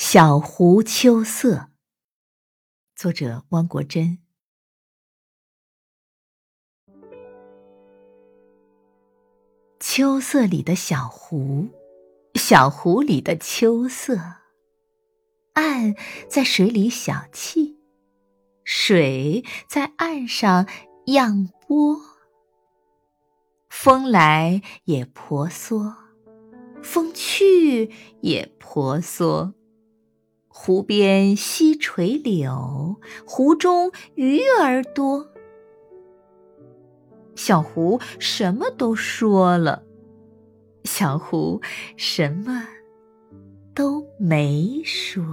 小湖秋色，作者汪国真。秋色里的小湖，小湖里的秋色，岸在水里小憩，水在岸上漾波。风来也婆娑，风去也婆娑。湖边溪垂柳，湖中鱼儿多。小湖什么都说了，小湖什么都没说。